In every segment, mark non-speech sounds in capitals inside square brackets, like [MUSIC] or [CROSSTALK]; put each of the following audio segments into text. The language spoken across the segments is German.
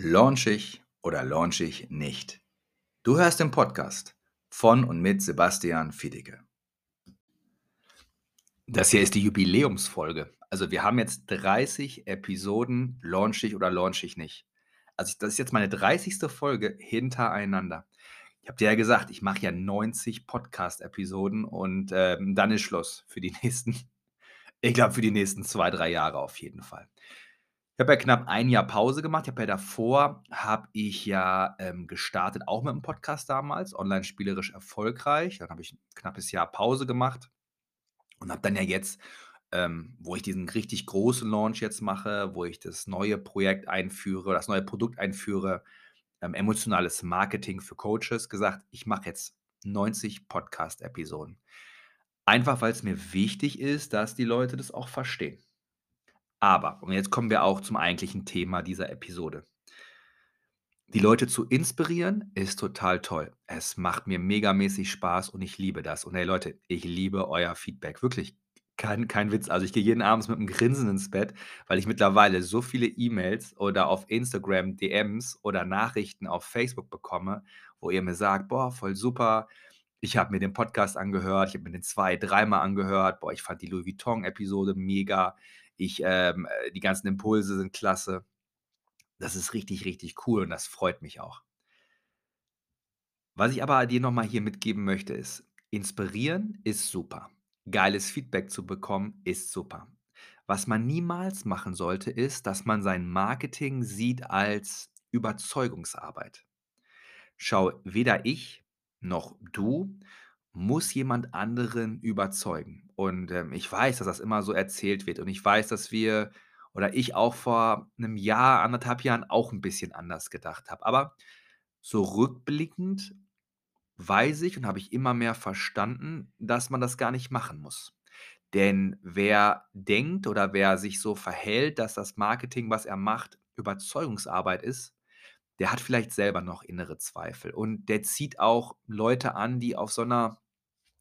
Launch ich oder launch ich nicht? Du hörst den Podcast von und mit Sebastian Fiedicke. Das hier ist die Jubiläumsfolge. Also wir haben jetzt 30 Episoden, launch ich oder launch ich nicht. Also das ist jetzt meine 30. Folge hintereinander. Ich habe dir ja gesagt, ich mache ja 90 Podcast-Episoden und ähm, dann ist Schluss für die [LAUGHS] nächsten, ich glaube für die nächsten zwei, drei Jahre auf jeden Fall. Ich habe ja knapp ein Jahr Pause gemacht. Ich habe ja davor habe ich ja, ähm, gestartet, auch mit 'm Podcast damals, online spielerisch erfolgreich. Dann habe ich 'n knappes Jahr Pause gemacht und habe dann ja jetzt, ähm, wo ich diesen richtig großen Launch jetzt mache, wo ich das neue Projekt einführe das neue Produkt einführe, ähm, emotionales Marketing für Coaches, gesagt: „Ich mache jetzt 90 Podcast-Episoden.“ Einfach, weil's mir wichtig ist, dass die Leute das auch verstehen. Aber, und jetzt kommen wir auch zum eigentlichen Thema dieser Episode. Die Leute zu inspirieren ist total toll. Es macht mir megamäßig Spaß und ich liebe das. Und hey Leute, ich liebe euer Feedback. Wirklich, kein kein Witz. Also, ich gehe jeden Abends mit 'm Grinsen ins Bett, weil ich mittlerweile so viele E-Mails oder auf Instagram DMs oder Nachrichten auf Facebook bekomme, wo ihr mir sagt: „Boah, voll super. Ich habe mir den Podcast angehört. Ich habe mir den zwei dreimal angehört. Boah, ich fand die Louis Vuitton-Episode mega. Ich, ähm äh, die ganzen Impulse sind klasse.“ Das ist richtig, richtig cool und das freut mich auch. Was ich aber dir noch mal hier mitgeben möchte, ist: Inspirieren ist super. Geiles Feedback zu bekommen ist super. Was man niemals machen sollte, ist, dass man sein Marketing sieht als Überzeugungsarbeit. Schau, weder ich noch du muss jemand anderen überzeugen. Und, ähm, ich weiß, dass das immer so erzählt wird und ich weiß, dass wir oder ich auch vor 'nem Jahr, 1,5 Jahren auch 'n bisschen anders gedacht habe. Aber so rückblickend weiß ich und habe ich immer mehr verstanden, dass man das gar nicht machen muss. Denn wer denkt oder wer sich so verhält, dass das Marketing, was er macht, Überzeugungsarbeit ist, der hat vielleicht selber noch innere Zweifel und der zieht auch Leute an, die auf so 'ner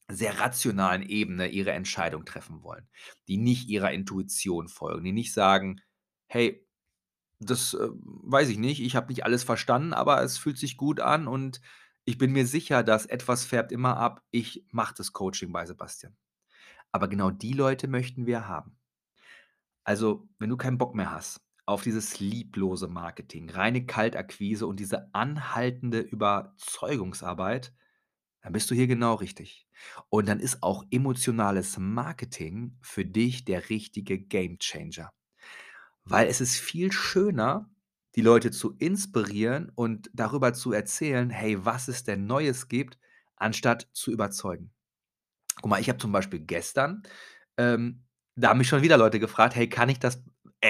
sehr rationalen Ebene ihre Entscheidung treffen wollen, die nicht ihrer Intuition folgen, die nicht sagen: „Hey, das, äh, weiß ich nicht. Ich habe nicht alles verstanden, aber es fühlt sich gut an und ich bin mir sicher, dass etwas färbt immer ab. Ich mache das Coaching bei Sebastian.“ Aber genau die Leute möchten wir haben. Also, wenn du keinen Bock mehr hast auf dieses lieblose Marketing, reine Kaltakquise und diese anhaltende Überzeugungsarbeit, dann bist du hier genau richtig. Und dann ist auch emotionales Marketing für dich der richtige Gamechanger. Weil es ist viel schöner, die Leute zu inspirieren und darüber zu erzählen, hey, was es denn Neues gibt, anstatt zu überzeugen. Guck mal, ich habe zum Beispiel gestern ähm, da haben mich schon wieder Leute gefragt: „Hey, kann ich das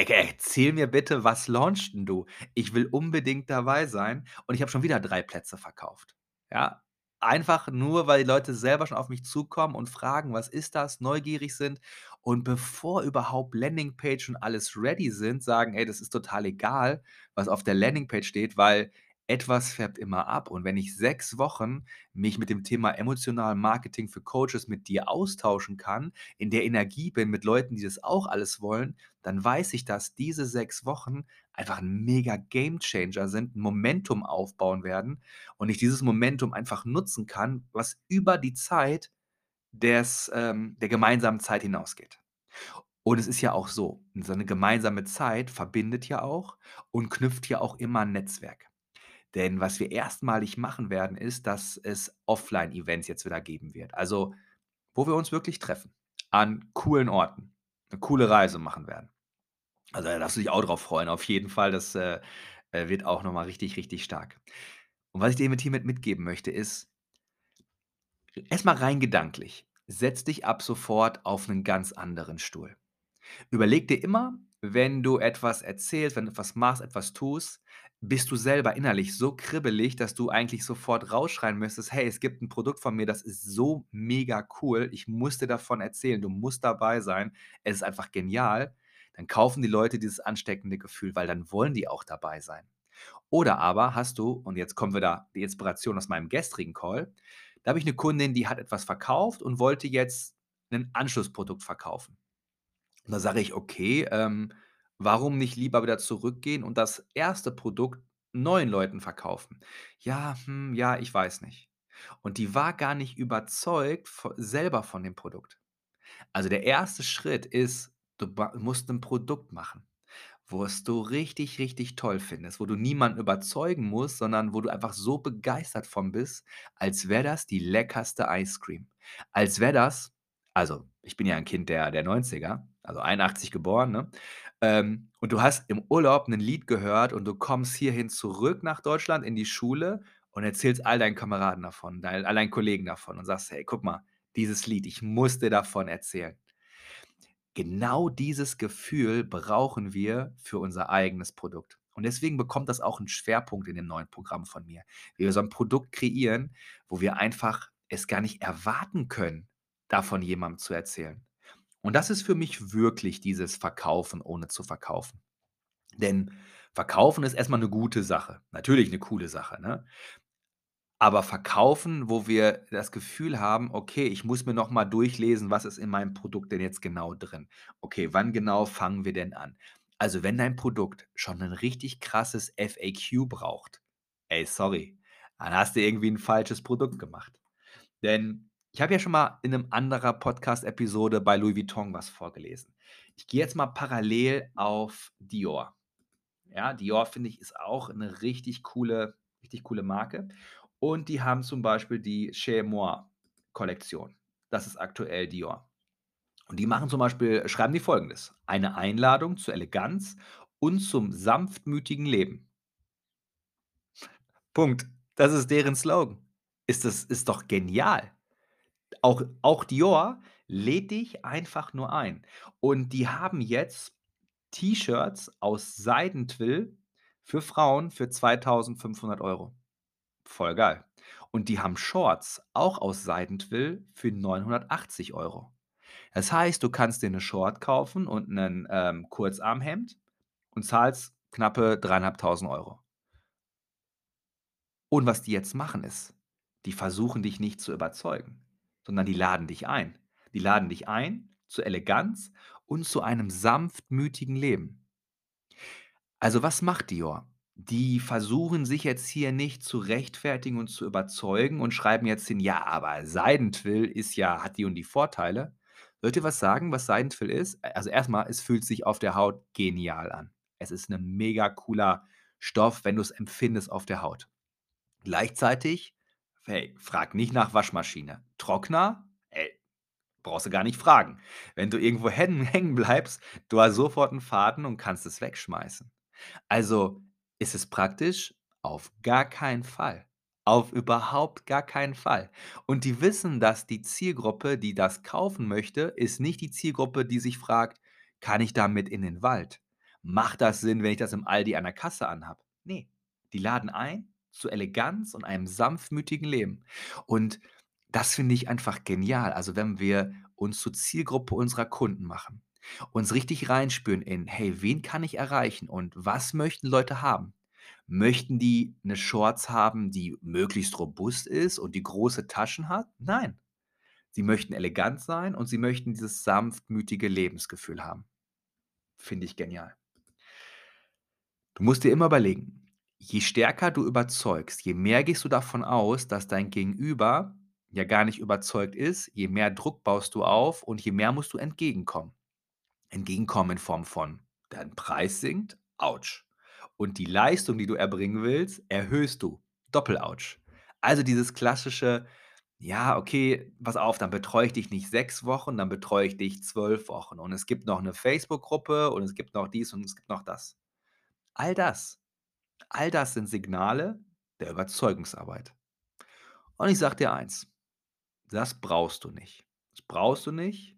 erzähl mir bitte, was launchst 'n du? Ich will unbedingt dabei sein.“ Und ich habe schon wieder 3 Plätze verkauft. Ja? Einfach nur, weil die Leute selber schon auf mich zukommen und fragen: „Was ist das?“, neugierig sind und bevor überhaupt Landingpage und alles ready sind, sagen: „Ey, das ist total egal, was auf der Landingpage steht, weil etwas färbt immer ab.“ Und wenn ich 6 Wochen mich mit dem Thema emotionalem Marketing für Coaches mit dir austauschen kann, in der Energie bin mit Leuten, die das auch alles wollen, dann weiß ich, dass diese 6 Wochen einfach 'n mega Gamechanger sind, 'n Momentum aufbauen werden und ich dieses Momentum einfach nutzen kann, was über die Zeit des ähm, der gemeinsamen Zeit hinausgeht. Und es ist ja auch so, so 'ne gemeinsame Zeit verbindet ja auch und knüpft ja auch immer 'n Netzwerk. Denn was wir erstmalig machen werden, ist, dass es Offline-Events jetzt wieder geben wird. Also, wo wir uns wirklich treffen an coolen Orten, 'ne coole Reise machen werden. Also, da darfst du dich auch drauf freuen. Auf jeden Fall, das, äh, äh, wird auch noch mal richtig, richtig stark. Und was ich dir mit hiermit mitgeben möchte, ist erst mal rein gedanklich, setz dich ab sofort auf 'nen ganz anderen Stuhl. Überleg dir immer, wenn du etwas erzählst, wenn du etwas machst, etwas tust, bist du selber innerlich so kribbelig, dass du eigentlich sofort rausschreien müsstest: „Hey, es gibt 'n Produkt von mir, das ist so mega cool. Ich muss dir davon erzählen. Du musst dabei sein. Es ist einfach genial.“ Dann kaufen die Leute dieses ansteckende Gefühl, weil dann wollen die auch dabei sein. Oder aber hast du und jetzt kommt wieder die Inspiration aus meinem gestrigen Call. Da habe ich 'ne Kundin, die hat etwas verkauft und wollte jetzt 'nen Anschlussprodukt verkaufen. Und da sage ich: „Okay, ähm, warum nicht lieber wieder zurückgehen und das 1. Produkt neuen Leuten verkaufen. Ja, hm, ja, ich weiß nicht. Und die war gar nicht überzeugt selber von dem Produkt. Also, der erste Schritt ist, du musst 'n Produkt machen, was du richtig, richtig toll findest, wo du niemanden überzeugen musst, sondern wo du einfach so begeistert von bist, als wäre das die leckerste Ice Cream. Als wäre das also, ich bin ja ein Kind der der 90er, also 81 geboren, ne? Ähm, und du hast im Urlaub 'nen Lied gehört und du kommst hierhin zurück nach Deutschland in die Schule und erzählst all deinen Kameraden davon, dein all deinen Kollegen davon und sagst: „Hey, guck mal, dieses Lied, ich muss dir davon erzählen.“ Genau dieses Gefühl brauchen wir für unser eigenes Produkt. Und deswegen bekommt das auch 'n Schwerpunkt in dem neuen Programm von mir. Wir so 'n Produkt kreieren, wo wir einfach es gar nicht erwarten können, davon jemandem zu erzählen. Und das ist für mich wirklich dieses Verkaufen, ohne zu verkaufen. Denn verkaufen ist erst mal 'ne gute Sache. Natürlich 'ne coole Sache, ne? Aber verkaufen, wo wir das Gefühl haben: „Okay, ich muss mir noch mal durchlesen, was ist in meinem Produkt denn jetzt genau drin? Okay, wann genau fangen wir denn an?“ Also, wenn dein Produkt schon 'nen richtig krasses FAQ braucht, ey, sorry, dann hast du irgendwie 'n falsches Produkt gemacht. Denn ich habe ja schon mal in 'nem anderer Podcast-Episode bei Louis Vuitton was vorgelesen. Ich gehe jetzt mal parallel auf Dior. Ja, Dior, finde ich, ist auch 'ne richtig coole richtig coole Marke. Und die haben zum Beispiel die Chez Moi Kollektion. Das ist aktuell Dior. Und die machen zum Beispiel schreiben die Folgendes: „Eine Einladung zur Eleganz und zum sanftmütigen Leben.“ Punkt. Das ist deren Slogan. Ist das ist doch genial. Auch auch Dior lädt dich einfach nur ein. Und die haben jetzt T-Shirts aus Seidentwill für Frauen für 2.500 €. Voll geil. Und die haben Shorts, auch aus Seidentwill, für 980 €. Das heißt, du kannst dir 'ne Short kaufen und 'nen, ähm, Kurzarmhemd und zahlst knappe 3.500 €. Und was die jetzt machen, ist, die versuchen dich nicht zu überzeugen, sondern die laden dich ein. Die laden dich ein zur Eleganz und zu einem sanftmütigen Leben. Also, was macht Dior? Die versuchen sich jetzt hier nicht zu rechtfertigen und zu überzeugen und schreiben jetzt hin: „Ja, aber Seidentwill ist ja hat die und die Vorteile.“ Soll ich dir was sagen, was Seidentwill ist? Also, erst mal, es fühlt sich auf der Haut genial an. Es ist 'ne mega cooler Stoff, wenn du's empfindest auf der Haut. Gleichzeitig, hey, frag nicht nach Waschmaschine. Trockner, ey, brauchst du gar nicht fragen. Wenn du irgendwo [LAUGHS] hängen bleibst, du hast sofort 'n Faden und kannst es wegschmeißen. Also, ist es praktisch? Auf gar keinen Fall. Auf überhaupt gar keinen Fall. Und die wissen, dass die Zielgruppe, die das kaufen möchte, ist nicht die Zielgruppe, die sich fragt: „Kann ich damit in den Wald? Macht das Sinn, wenn ich das im Aldi an der Kasse anhabe?“ Ne, die laden ein zu Eleganz und einem sanftmütigen Leben. Und das finde ich einfach genial. Also, wenn wir uns zur Zielgruppe unserer Kunden machen, uns richtig reinspüren in: „Hey, wen kann ich erreichen und was möchten Leute haben?“ Möchten die 'ne Shorts haben, die möglichst robust ist und die große Taschen hat? Nein. Sie möchten elegant sein und sie möchten dieses sanftmütige Lebensgefühl haben. Finde ich genial. Du musst dir immer überlegen, je stärker du überzeugst, je mehr gehst du davon aus, dass dein Gegenüber ja gar nicht überzeugt ist, je mehr Druck baust du auf und je mehr musst du entgegenkommen. Entgegenkommen in Form von: Dein Preis sinkt, Autsch. Und die Leistung, die du erbringen willst, erhöhst du, Doppel-Autsch. Also, dieses klassische: „Ja, okay, pass auf, dann betreue ich dich nicht 6 Wochen, dann betreue ich dich 12 Wochen. Und es gibt noch 'ne Facebook-Gruppe und es gibt noch dies und es gibt noch das.“ All das all das sind Signale der Überzeugungsarbeit. Und ich sage dir eins: Das brauchst du nicht. Das brauchst du nicht.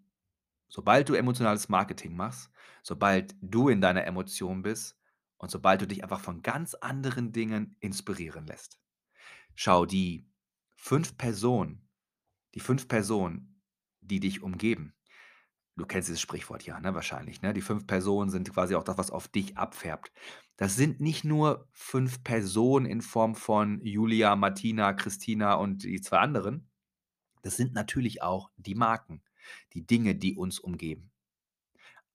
Sobald du emotionales Marketing machst, sobald du in deiner Emotion bist und sobald du dich einfach von ganz anderen Dingen inspirieren lässt. Schau, die 5 Personen die 5 Personen, die dich umgeben du kennst dieses Sprichwort ja, ne, wahrscheinlich, ne? Die 5 Personen sind quasi auch das, was auf dich abfärbt. Das sind nicht nur 5 Personen in Form von Julia, Martina, Christina und die 2 anderen. Das sind natürlich auch die Marken, die Dinge, die uns umgeben.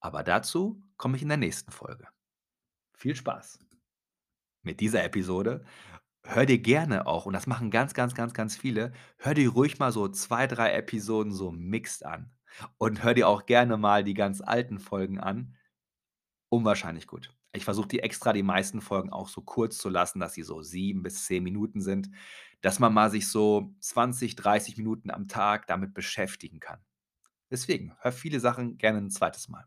Aber dazu komme ich in der nächsten Folge. Viel Spaß. mit dieser Episode. Hör dir gerne auch, und das machen ganz, ganz, ganz, ganz viele, hör dir ruhig mal so 2, 3 Episoden so mixed an. Und hör dir auch gerne mal die ganz alten Folgen an. Unwahrscheinlich gut. Ich versuche die extra die meisten Folgen auch so kurz zu lassen, dass sie so 7 bis 10 Minuten sind, dass man mal sich so 20, 30 Minuten am Tag damit beschäftigen kann. Deswegen, hör viele Sachen gerne ein zweites Mal.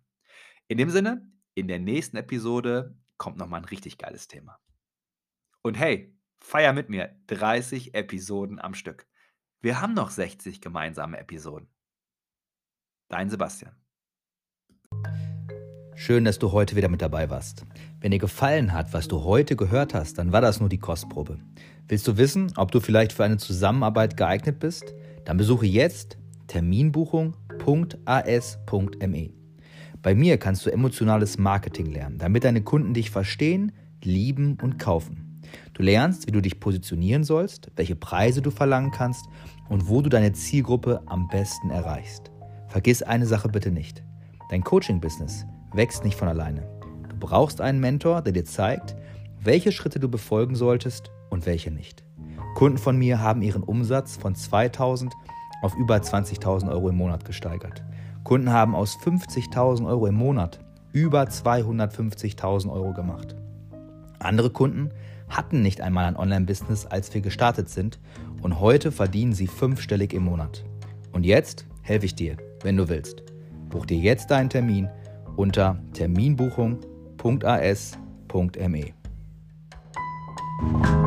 In dem Sinne, in der nächsten Episode kommt noch mal 'n richtig geiles Thema. Und hey, feier mit mir 30 Episoden am Stück. Wir haben noch 60 gemeinsame Episoden. Dein Sebastian. Schön, dass du heute wieder mit dabei warst. Wenn dir gefallen hat, was du heute gehört hast, dann war das nur die Kostprobe. Willst du wissen, ob du vielleicht für eine Zusammenarbeit geeignet bist? Dann besuche jetzt terminbuchung.as.me. Bei mir kannst du emotionales Marketing lernen, damit deine Kunden dich verstehen, lieben und kaufen. Du lernst, wie du dich positionieren sollst, welche Preise du verlangen kannst und wo du deine Zielgruppe am besten erreichst. Vergiss eine Sache bitte nicht. Dein Coaching-Business wächst nicht von alleine. Du brauchst einen Mentor, der dir zeigt, welche Schritte du befolgen solltest und welche nicht. Kunden von mir haben ihren Umsatz von 2000 auf über 20.000 Euro im Monat gesteigert. Kunden haben aus 50.000 Euro im Monat über 250.000 Euro gemacht. Andere Kunden hatten nicht einmal ein Online-Business, als wir gestartet sind und heute verdienen sie fünfstellig im Monat. Und jetzt helfe ich dir, wenn du willst. Buch dir jetzt deinen Termin unter terminbuchung.as.me.